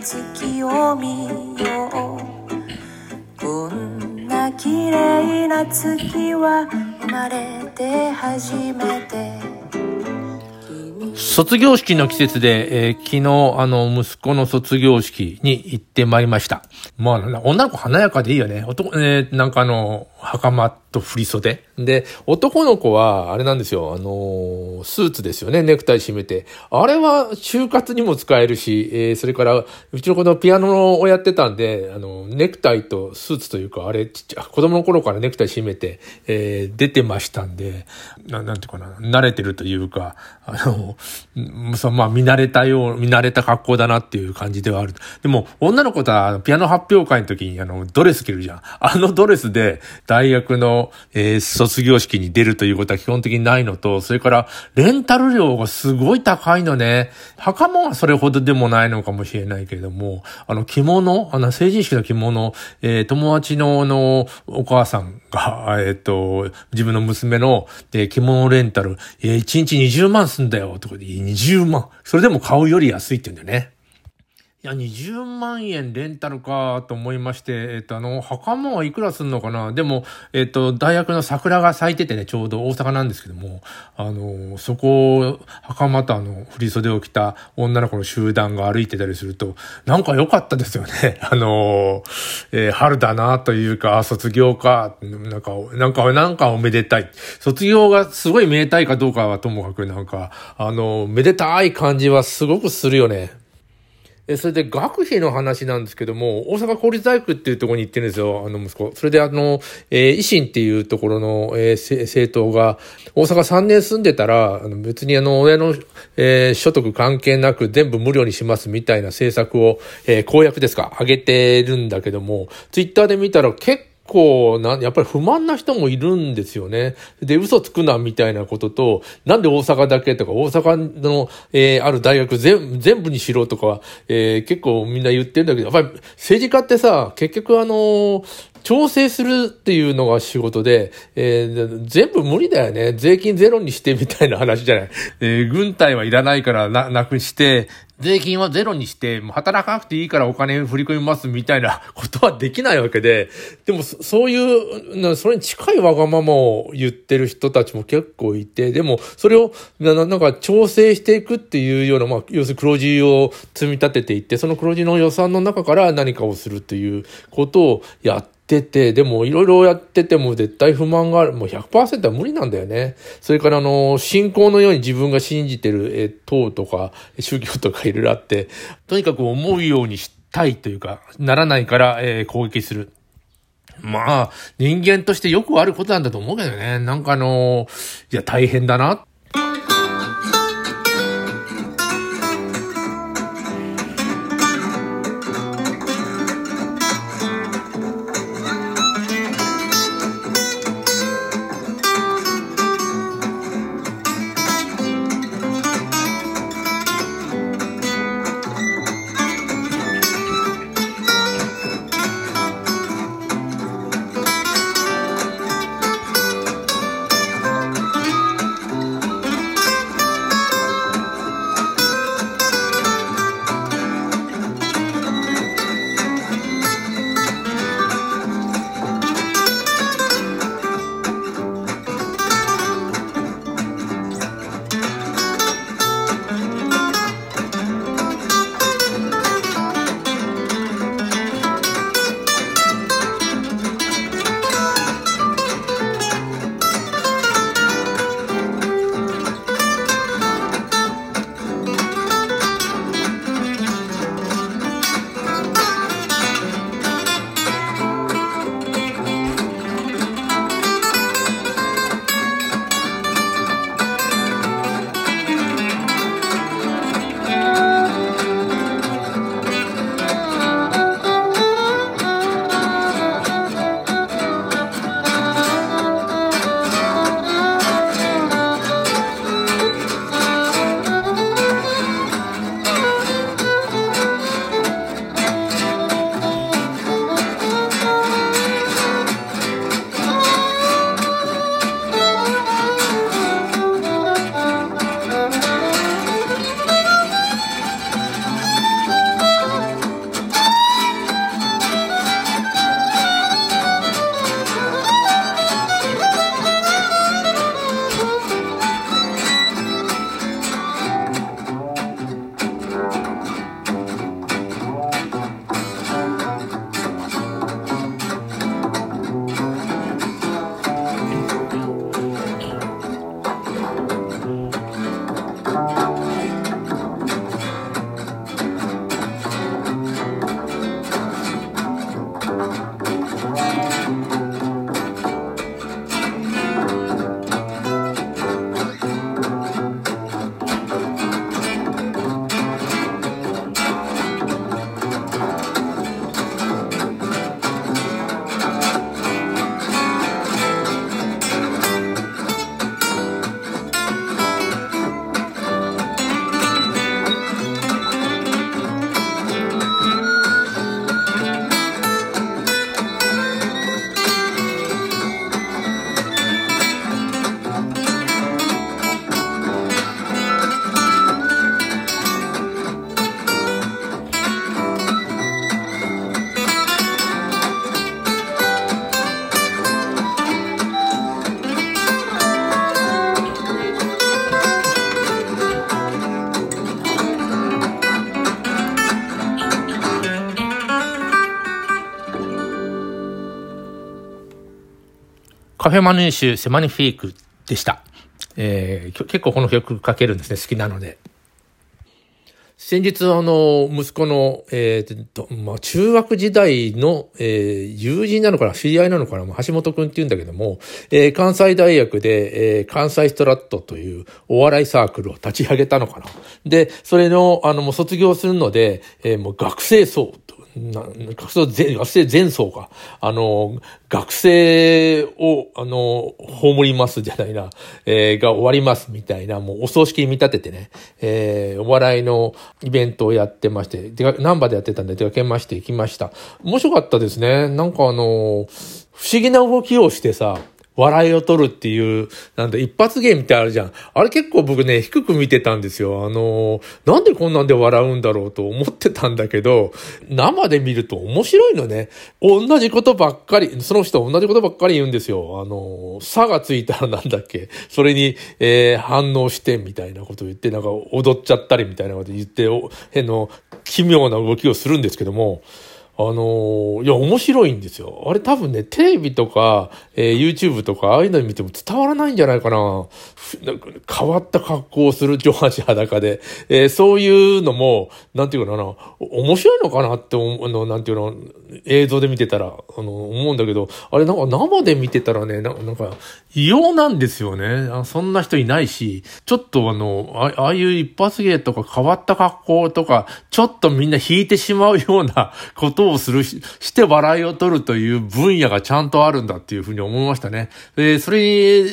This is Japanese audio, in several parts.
月を見ようこんな綺麗な月は生まれて初めて卒業式の季節で、えー、昨日、あの、息子の卒業式に行ってまいりました。まあ、女の子華やかでいいよね。男、えー、なんかあの、袴と振袖？で、男の子は、あれなんですよ、あのスーツですよね、ネクタイ締めて。あれは、就活にも使えるし、えー、それから、うちの子のピアノをやってたんで、あの、ネクタイとスーツというか、あれ、ちっちゃ、子供の頃からネクタイ締めて、えー、出てましたんで、ななんていうかな、慣れてるというか、あの、そまあ、見慣れたよう、見慣れた格好だなっていう感じではある。でも、女の子とは、ピアノ発表会の時に、あの、ドレス着るじゃん。あのドレスで、大学の、えー、卒業式に出るということは基本的にないのと、それから、レンタル料がすごい高いのね。袴はそれほどでもないのかもしれないけれども、あの、着物、あの、成人式の着物、えー、友達の、あの、お母さんが、えっ、ー、と、自分の娘の、えー、着物レンタル、えー、1日20万すんだよ、とかで、20万。それでも買うより安いって言うんだよね。いや、20万円レンタルかと思いまして、えっと、あの、袴はいくらすんのかな？でも、えっと、大学の桜が咲いててね、ちょうど大阪なんですけども、あの、そこを、袴とあの、振袖を着た女の子の集団が歩いてたりすると、なんか良かったですよね。あの、えー、春だなというか、卒業か、なんか、なんか、なんかおめでたい。卒業がすごいめでたいかどうかはともかく、なんか、あの、めでたい感じはすごくするよね。え、それで学費の話なんですけども、大阪公立大学っていうところに行ってるんですよ、あの息子。それであの、えー、維新っていうところの、えー、政党が、大阪3年住んでたら、あの別にあの、親の、えー、所得関係なく全部無料にしますみたいな政策を、えー、公約ですか、上げてるんだけども、ツイッターで見たら結構構な、やっぱり不満な人もいるんですよね。で、嘘つくな、みたいなことと、なんで大阪だけとか、大阪の、えー、ある大学全全部にしろとか、えー、結構みんな言ってるんだけど、やっぱり政治家ってさ、結局あのー、調整するっていうのが仕事で、えー、全部無理だよね。税金ゼロにしてみたいな話じゃない。えー、軍隊はいらないからな、なくして、税金はゼロにして、もう働かなくていいからお金振り込みますみたいな ことはできないわけで、でもそういう、それに近いわがままを言ってる人たちも結構いて、でもそれをななんか調整していくっていうような、まあ、要するに黒字を積み立てていって、その黒字の予算の中から何かをするということをやっててて、でもいろいろやってても絶対不満がある。もう100%は無理なんだよね。それからあの、信仰のように自分が信じてる、え、党とか宗教とかいろいろあって、とにかく思うようにしたいというか、ならないから、えー、攻撃する。まあ、人間としてよくあることなんだと思うけどね。なんかあの、いや大変だなカフェマヌーシュセマニフィークでした。えー、結構この曲かけるんですね、好きなので。先日、あの、息子の、えー、と、まあ、中学時代の、えー、友人なのかな、知り合いなのかな、橋本くんって言うんだけども、えー、関西大学で、えー、関西ストラットというお笑いサークルを立ち上げたのかな。で、それの、あの、もう卒業するので、えー、もう学生層とな学生全、学生全層か。あの、学生を、あの、葬りますじゃないな、えー、が終わりますみたいな、もうお葬式に見立ててね、えー、お笑いのイベントをやってまして、で、ナンバーでやってたんで出かけまして行きました。面白かったですね。なんかあの、不思議な動きをしてさ、笑いを取るっていう、なんだ、一発芸みたいあるじゃん。あれ結構僕ね、低く見てたんですよ。あの、なんでこんなんで笑うんだろうと思ってたんだけど、生で見ると面白いのね。同じことばっかり、その人同じことばっかり言うんですよ。あの、差がついたらなんだっけ。それに、えー、反応してみたいなことを言って、なんか踊っちゃったりみたいなこと言って、変の奇妙な動きをするんですけども、あのー、いや、面白いんですよ。あれ多分ね、テレビとか、えー、YouTube とか、ああいうの見ても伝わらないんじゃないかな。なんか変わった格好をする上半身裸で、えー、そういうのも、なんていうかな、面白いのかなって思うの、なんていうの、映像で見てたら、あの、思うんだけど、あれなんか生で見てたらね、なんか、異様なんですよねあ。そんな人いないし、ちょっとあのあ、ああいう一発芸とか変わった格好とか、ちょっとみんな引いてしまうようなことををするし、して笑いを取るという分野がちゃんとあるんだっていうふうに思いましたね。で、それ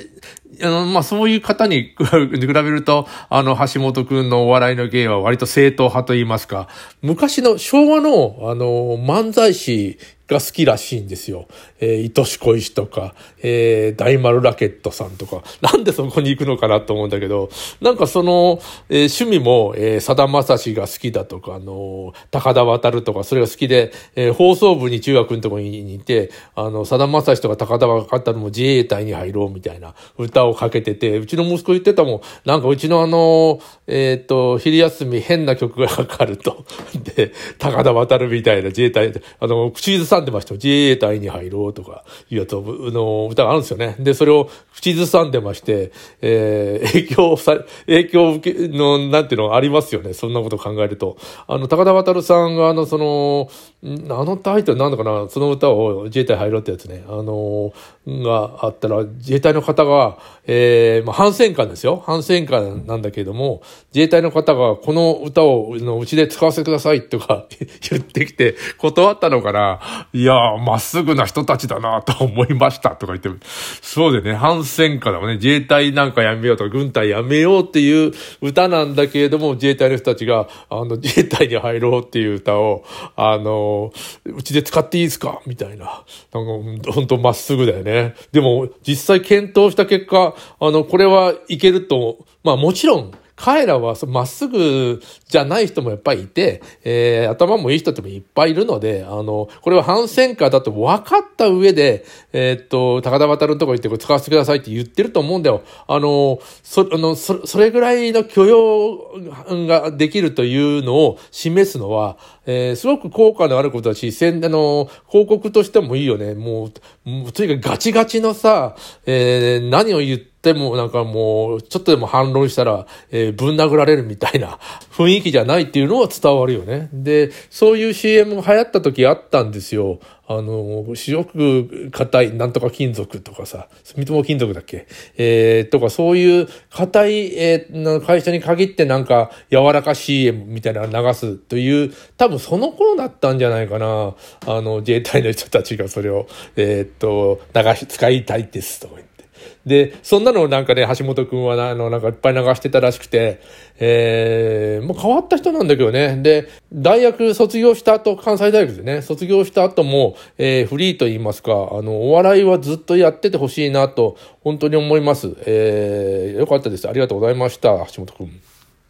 あの、まあ、そういう方に比べると、あの、橋本くんのお笑いの芸は割と正統派と言いますか、昔の昭和の、あの、漫才師が好きらしいんですよ。えー、愛し恋しとか、えー、大丸ラケットさんとか、なんでそこに行くのかなと思うんだけど、なんかその、えー、趣味も、えー、さだまさしが好きだとか、あの、高田渡るとか、それが好きで、えー、放送部に中学のとこにいて、あの、さだまさしとか高田渡るも自衛隊に入ろうみたいな歌をかけてて、うちの息子言ってたもん、なんかうちのあの、えっ、ー、と、昼休み変な曲がかかると。で、高田渡るみたいな自衛隊、あの、口ずさんでました自衛隊に入ろうとかいうやつの歌があるんですよね。で、それを口ずさんでまして、えー、影響さ、影響受けの、なんていうのありますよね。そんなことを考えると。あの、高田渡さんが、あの、その、あのタイトルなんだかな、その歌を自衛隊入ろうってやつね、あの、があったら、自衛隊の方が、えー、まあ、反戦歌ですよ。反戦歌なんだけれども、自衛隊の方がこの歌をのうちで使わせてくださいとか 言ってきて、断ったのかな。いやー、まっすぐな人たちだなと思いましたとか言って、そうでね、反戦歌だもんね。自衛隊なんかやめようとか、軍隊やめようっていう歌なんだけれども、自衛隊の人たちが、あの、自衛隊に入ろうっていう歌を、あの、うちで使っていいですか？みたいな。なんか、ほんとまっすぐだよね。でも、実際検討した結果、あの、これはいけると、まあもちろん、彼らはまっすぐじゃない人もやっぱりいて、えー、頭もいい人ってもいっぱいいるので、あの、これは反戦歌だと分かった上で、えー、っと、高田渡るとこ行ってこれ使わせてくださいって言ってると思うんだよ。あの、そ、あの、そ、それぐらいの許容ができるというのを示すのは、えー、すごく効果のあることだし、宣、あの、広告としてもいいよね。もう、もうとにかくガチガチのさ、えー、何を言って、もなんかもう、ちょっとでも反論したら、えー、ぶん殴られるみたいな。雰囲気じゃないっていうのは伝わるよね。で、そういう CM が流行った時あったんですよ。あの、白く硬い、なんとか金属とかさ、住友金属だっけ？えー、とかそういう硬い、えー、会社に限ってなんか柔らか CM みたいなの流すという、多分その頃だったんじゃないかな。あの、自衛隊の人たちがそれを、えー、っと、流し、使いたいですとか言って。で、そんなのをなんかね、橋本くんはあの、なんかいっぱい流してたらしくて、えー、もう変わった人なんだけどね。で、大学卒業した後、関西大学でね、卒業した後も、えー、フリーと言いますか、あの、お笑いはずっとやっててほしいなと、本当に思います。えー、よかったです。ありがとうございました、橋本くん。